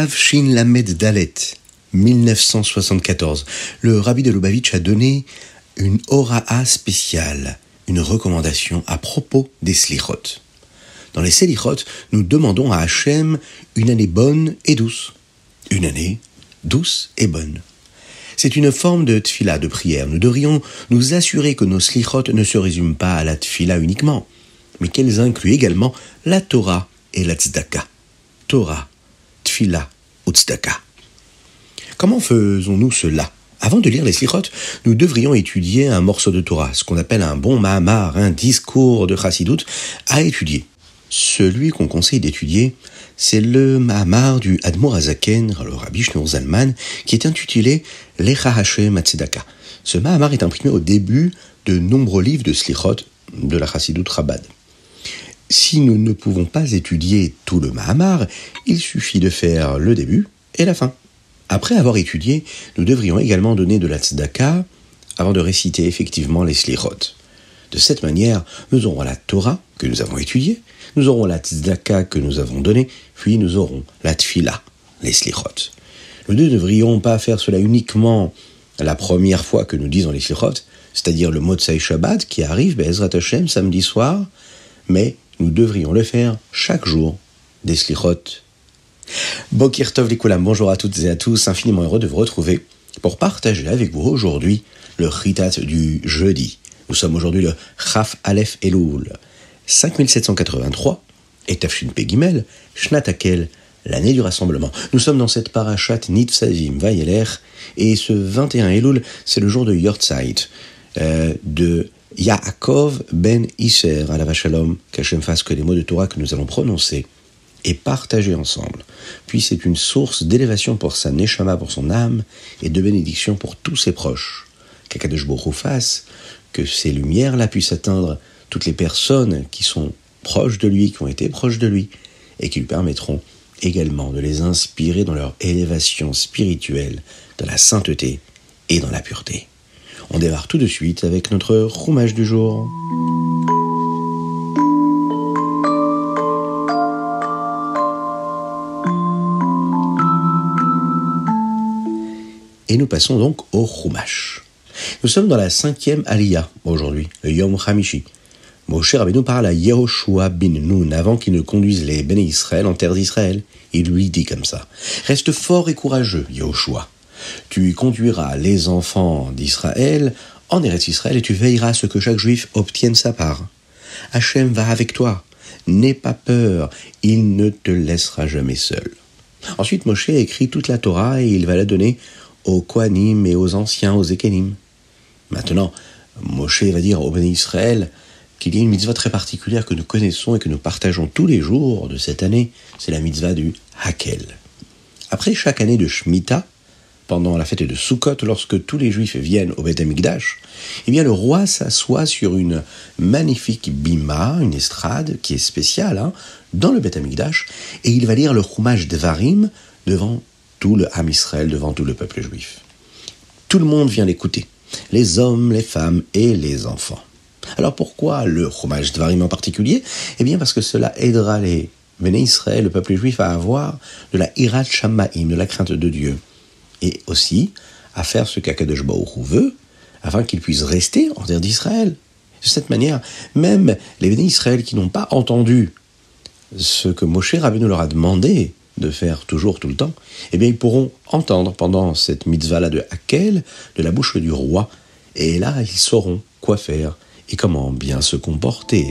Tav Shin Lamed Dalet, 1974, le rabbi de Lubavitch a donné une horaa spéciale, une recommandation à propos des slichot. Dans les selichot, nous demandons à Hachem une année bonne et douce. Une année douce et bonne. C'est une forme de tfila, de prière. Nous devrions nous assurer que nos slichot ne se résument pas à la tfila uniquement, mais qu'elles incluent également la Torah et la tzedaka. Torah, tfila Comment faisons-nous cela? Avant de lire les slichot, nous devrions étudier un morceau de Torah, ce qu'on appelle un bon mahamar, un discours de chassidut à étudier. Celui qu'on conseille d'étudier, c'est le Mahamar du Admor Azaken, le Rabbi Shneur Zalman, qui est intitulé Lecha Hashem Atzedaka. Ce Mahamar est imprimé au début de nombreux livres de Slichot de la Chassidut Chabad. Si nous ne pouvons pas étudier tout le Mahamar, il suffit de faire le début et la fin. Après avoir étudié, nous devrions également donner de la tzedaka avant de réciter effectivement les Slichot. De cette manière, nous aurons la Torah que nous avons étudiée, nous aurons la tzedaka que nous avons donnée, puis nous aurons la tfila, les slichot. Nous ne devrions pas faire cela uniquement la première fois que nous disons les slichot, c'est-à-dire le Motsai Shabbat qui arrive, Bezrat Hashem, samedi soir, mais nous devrions le faire chaque jour des slichot. Bokir bonjour à toutes et à tous, infiniment heureux de vous retrouver pour partager avec vous aujourd'hui le Ritat du jeudi. Nous sommes aujourd'hui le Chaf Aleph Elul, 5783 et Tafshin Pegimel, Shnatakel, l'année du rassemblement. Nous sommes dans cette parachat Nitzavim Vayeler, et ce 21 Elul, c'est le jour de Yortzeit, euh, de Yaakov ben Isser, à la Vachalom, qu'Hachem que les mots de Torah que nous allons prononcer et partager ensemble. Puis c'est une source d'élévation pour sa neshama, pour son âme, et de bénédiction pour tous ses proches. Qu'Akadosh Baruch que ces lumières-là puissent atteindre toutes les personnes qui sont proches de lui, qui ont été proches de lui, et qui lui permettront également de les inspirer dans leur élévation spirituelle, dans la sainteté et dans la pureté. On démarre tout de suite avec notre roumage du jour. Et nous passons donc au Chumash. Nous sommes dans la cinquième Aliyah aujourd'hui, le Yom Hamishi. Moshe Rabbeinu parle à Yehoshua bin Nun avant qu'il ne conduise les Béné Israël en terre d'Israël. Il lui dit comme ça Reste fort et courageux, Yehoshua. Tu conduiras les enfants d'Israël en Eretz Israël et tu veilleras à ce que chaque juif obtienne sa part. Hachem va avec toi. N'aie pas peur, il ne te laissera jamais seul. Ensuite, Moshe écrit toute la Torah et il va la donner aux Kohanim et aux anciens, aux Ekenim. Maintenant, Moshe va dire au Béné Israël qu'il y a une mitzvah très particulière que nous connaissons et que nous partageons tous les jours de cette année, c'est la mitzvah du Hakel. Après chaque année de Shemitah, pendant la fête de Sukkot, lorsque tous les juifs viennent au Beth Amikdash, eh bien le roi s'assoit sur une magnifique bima, une estrade qui est spéciale, hein, dans le Beth Amikdash, et il va lire le Chumash Devarim devant tout le Ham Israël, devant tout le peuple juif. Tout le monde vient l'écouter, les hommes, les femmes et les enfants. Alors pourquoi le Chumash Devarim en particulier? Eh bien parce que cela aidera les Béné Israël, le peuple juif, à avoir de la Hirat Shamaim, de la crainte de Dieu, et aussi à faire ce qu'Akadosh Baruch veut, afin qu'ils puissent rester en terre d'Israël. De cette manière, même les Béné Israël qui n'ont pas entendu ce que Moshe Rabbeinu leur a demandé de faire toujours tout le temps, eh bien ils pourront entendre pendant cette mitzvah-là de Hakel, de la bouche du roi, et là ils sauront quoi faire et comment bien se comporter.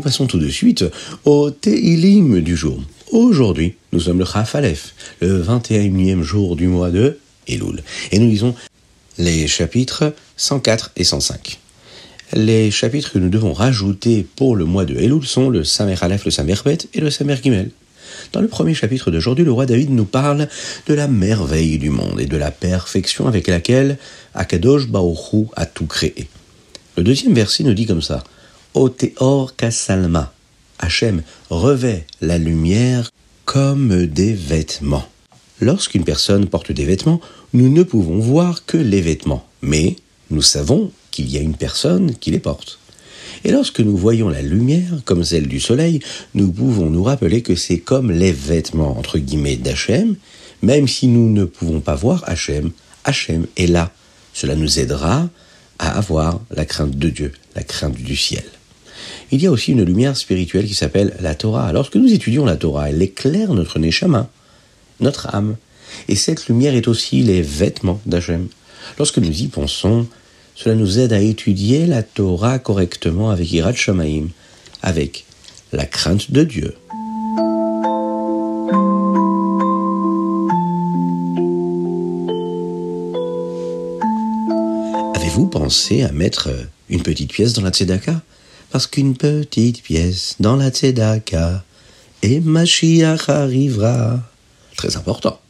Passons tout de suite au Teilim du jour. Aujourd'hui, nous sommes le Chaf Aleph, le 21e jour du mois de Elul, et nous lisons les chapitres 104 et 105. Les chapitres que nous devons rajouter pour le mois de Elul sont le Samer Aleph, le Samer Bet et le Samer Gimel. Dans le premier chapitre d'aujourd'hui, le roi David nous parle de la merveille du monde et de la perfection avec laquelle Akadosh Baoru a tout créé. Le deuxième verset nous dit comme ça Oteor Kasalma. Hachem revêt la lumière comme des vêtements. Lorsqu'une personne porte des vêtements, nous ne pouvons voir que les vêtements, mais nous savons qu'il y a une personne qui les porte. Et lorsque nous voyons la lumière, comme celle du soleil, nous pouvons nous rappeler que c'est comme les vêtements, entre guillemets, d'Hachem, même si nous ne pouvons pas voir Hachem, Hachem est là. Cela nous aidera à avoir la crainte de Dieu, la crainte du ciel. Il y a aussi une lumière spirituelle qui s'appelle la Torah. Lorsque nous étudions la Torah, elle éclaire notre neshama, notre âme. Et cette lumière est aussi les vêtements d'Hachem. Lorsque nous y pensons, cela nous aide à étudier la Torah correctement avec Irat Shamaim, avec la crainte de Dieu. Avez-vous pensé à mettre une petite pièce dans la tzedaka? Parce qu'une petite pièce dans la tzedaka et Mashiach arrivera. Très important.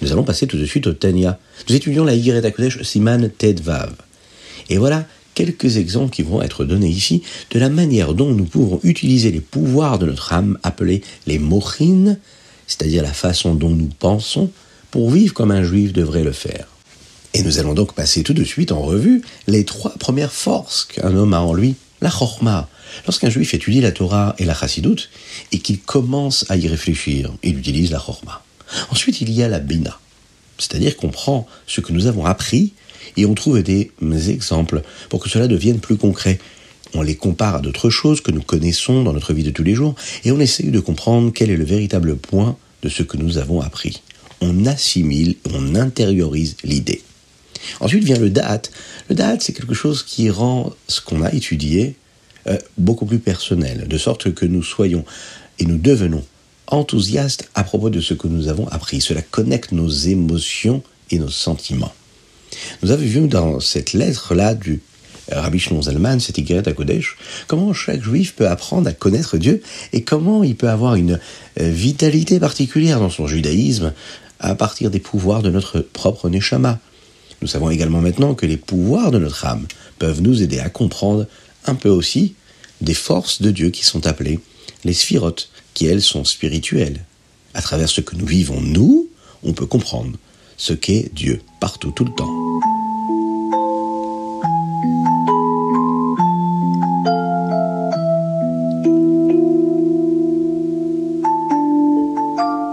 Nous allons passer tout de suite au Tanya. Nous étudions la Yiret Kodesh Siman Tedvav. Et voilà quelques exemples qui vont être donnés ici de la manière dont nous pouvons utiliser les pouvoirs de notre âme appelés les mochin, c'est-à-dire la façon dont nous pensons, pour vivre comme un juif devrait le faire. Et nous allons donc passer tout de suite en revue les trois premières forces qu'un homme a en lui. La chorma. Lorsqu'un juif étudie la Torah et la chassidoute, et qu'il commence à y réfléchir, il utilise la chorma. Ensuite, il y a la bina. C'est-à-dire qu'on prend ce que nous avons appris et on trouve des exemples pour que cela devienne plus concret. On les compare à d'autres choses que nous connaissons dans notre vie de tous les jours et on essaye de comprendre quel est le véritable point de ce que nous avons appris. On assimile, on intériorise l'idée. Ensuite vient le date. Le date, c'est quelque chose qui rend ce qu'on a étudié euh, beaucoup plus personnel, de sorte que nous soyons et nous devenons enthousiastes à propos de ce que nous avons appris. Cela connecte nos émotions et nos sentiments. Nous avons vu dans cette lettre-là du Rabbi Shlomo Zalman, cette à Kodesh, comment chaque juif peut apprendre à connaître Dieu et comment il peut avoir une euh, vitalité particulière dans son judaïsme à partir des pouvoirs de notre propre Neshama. Nous savons également maintenant que les pouvoirs de notre âme peuvent nous aider à comprendre un peu aussi des forces de Dieu qui sont appelées les sphirotes, qui elles sont spirituelles. À travers ce que nous vivons, nous, on peut comprendre ce qu'est Dieu partout, tout le temps.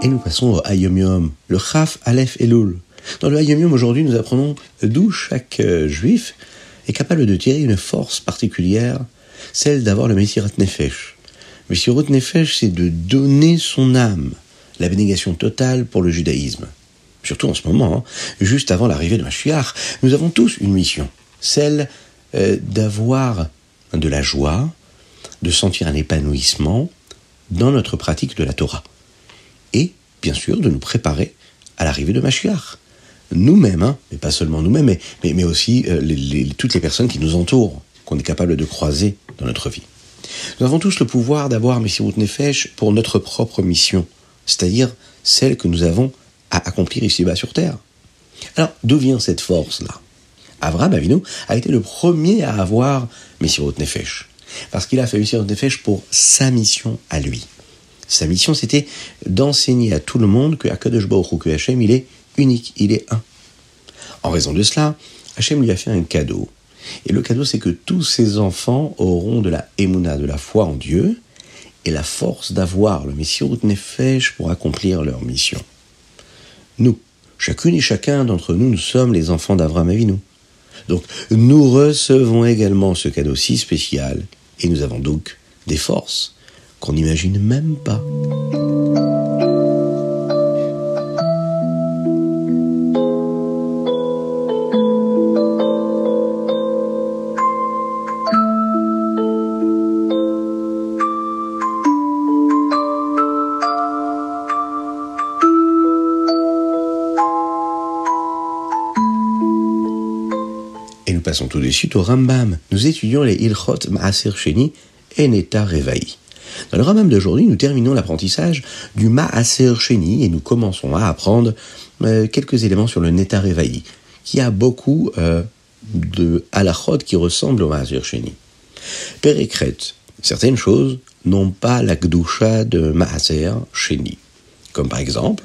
Et nous passons au Hayomium, le Chaf, Aleph et Loul. Dans le Hayomium, aujourd'hui, nous apprenons d'où chaque euh, juif est capable de tirer une force particulière, celle d'avoir le Messirat Nefesh. Messirat Nefesh, c'est de donner son âme, l'abnégation totale pour le judaïsme surtout en ce moment, hein, juste avant l'arrivée de Mashiach, nous avons tous une mission, celle euh, d'avoir de la joie, de sentir un épanouissement dans notre pratique de la Torah. Et, bien sûr, de nous préparer à l'arrivée de Mashiach. Nous-mêmes, hein, mais pas seulement nous-mêmes, mais, mais, aussi euh, toutes les personnes qui nous entourent, qu'on est capable de croiser dans notre vie. Nous avons tous le pouvoir d'avoir Messirut Nefesh pour notre propre mission, c'est-à-dire celle que nous avons à accomplir ici-bas sur terre. Alors, d'où vient cette force-là? Abraham Avinu a été le premier à avoir Messirot Nefesh, parce qu'il a fait Messirot Nefesh pour sa mission à lui. Sa mission, c'était d'enseigner à tout le monde que Akadosh Baruch il est unique, il est un. En raison de cela, Hachem lui a fait un cadeau. Et le cadeau, c'est que tous ses enfants auront de la émouna, de la foi en Dieu, et la force d'avoir le Messirot Nefesh pour accomplir leur mission. Nous, chacune et chacun d'entre nous, nous sommes les enfants d'Abraham Avinu. Donc, nous recevons également ce cadeau si spécial, et nous avons donc des forces qu'on n'imagine même pas. Passons tout de suite au Rambam. Nous étudions les Ilchot Maaser Sheni et Neta Revaï. Dans le Rambam d'aujourd'hui, nous terminons l'apprentissage du Maaser Sheni et nous commençons à apprendre euh, quelques éléments sur le Neta Revaï, qui a beaucoup euh, de halachot qui ressemblent au Maaser Sheni. Pérécret, certaines choses n'ont pas la gdoucha de Maaser Sheni, comme par exemple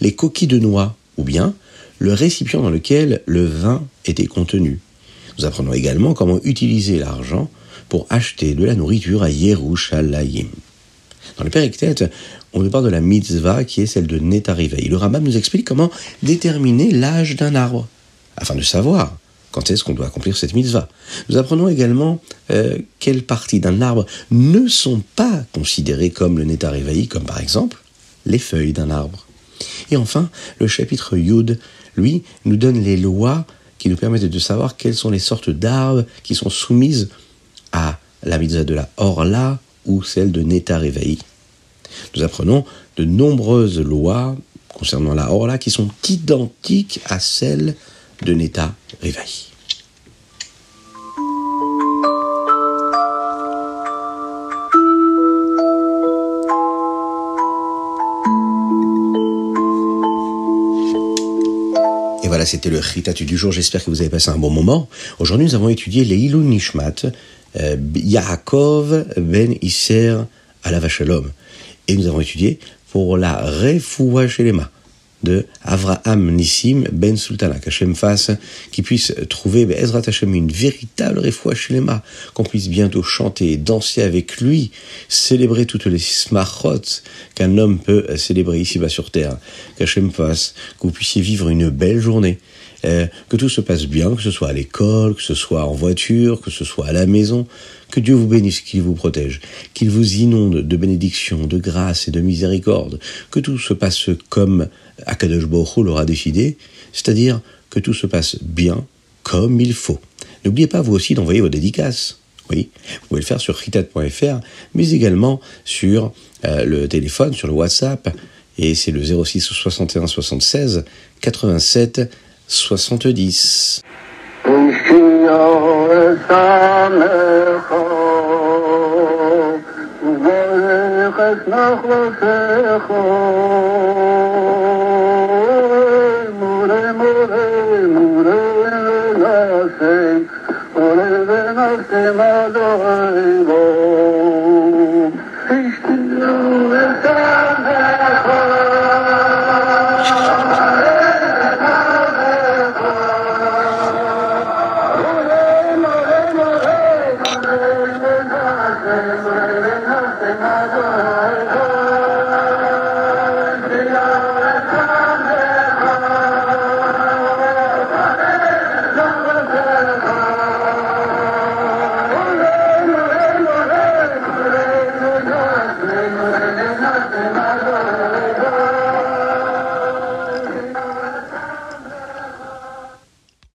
les coquilles de noix ou bien le récipient dans lequel le vin était contenu. Nous apprenons également comment utiliser l'argent pour acheter de la nourriture à Yerushalayim. Dans le Périctet, on nous parle de la mitzvah qui est celle de Netarivei. Le Rambam nous explique comment déterminer l'âge d'un arbre, afin de savoir quand est-ce qu'on doit accomplir cette mitzvah. Nous apprenons également euh, quelles parties d'un arbre ne sont pas considérées comme le Netarivei, comme par exemple les feuilles d'un arbre. Et enfin, le chapitre Yud, lui, nous donne les lois qui nous permettent de savoir quelles sont les sortes d'arbres qui sont soumises à la mitzvah de la Orla ou celle de Neta Réveil. Nous apprenons de nombreuses lois concernant la Orla qui sont identiques à celles de Neta Réveil. Voilà, c'était le Ritatu du jour. J'espère que vous avez passé un bon moment. Aujourd'hui, nous avons étudié les Ilun Nishmat, euh, Yaakov ben Isser à la Vachalom. Et nous avons étudié pour la Refoua Shelema de Avraham Nissim Ben Sultana, qu'Hachem fasse, qu'il puisse trouver ben, Ezrat Hashem une véritable Refoua Shelema, qu'on puisse bientôt chanter, danser avec lui, célébrer toutes les smachot qu'un homme peut célébrer ici-bas sur terre, qu'Hachem que vous puissiez vivre une belle journée, euh, que tout se passe bien, que ce soit à l'école, que ce soit en voiture, que ce soit à la maison, que Dieu vous bénisse, qu'il vous protège, qu'il vous inonde de bénédictions, de grâce et de miséricorde, que tout se passe comme Akadosh Baruch l'aura décidé, c'est-à-dire que tout se passe bien, comme il faut. N'oubliez pas vous aussi d'envoyer vos dédicaces. Oui, vous pouvez le faire sur ritat.fr, mais également sur euh, le téléphone, sur le WhatsApp, et c'est le 06 61 76 87 70. Gracias.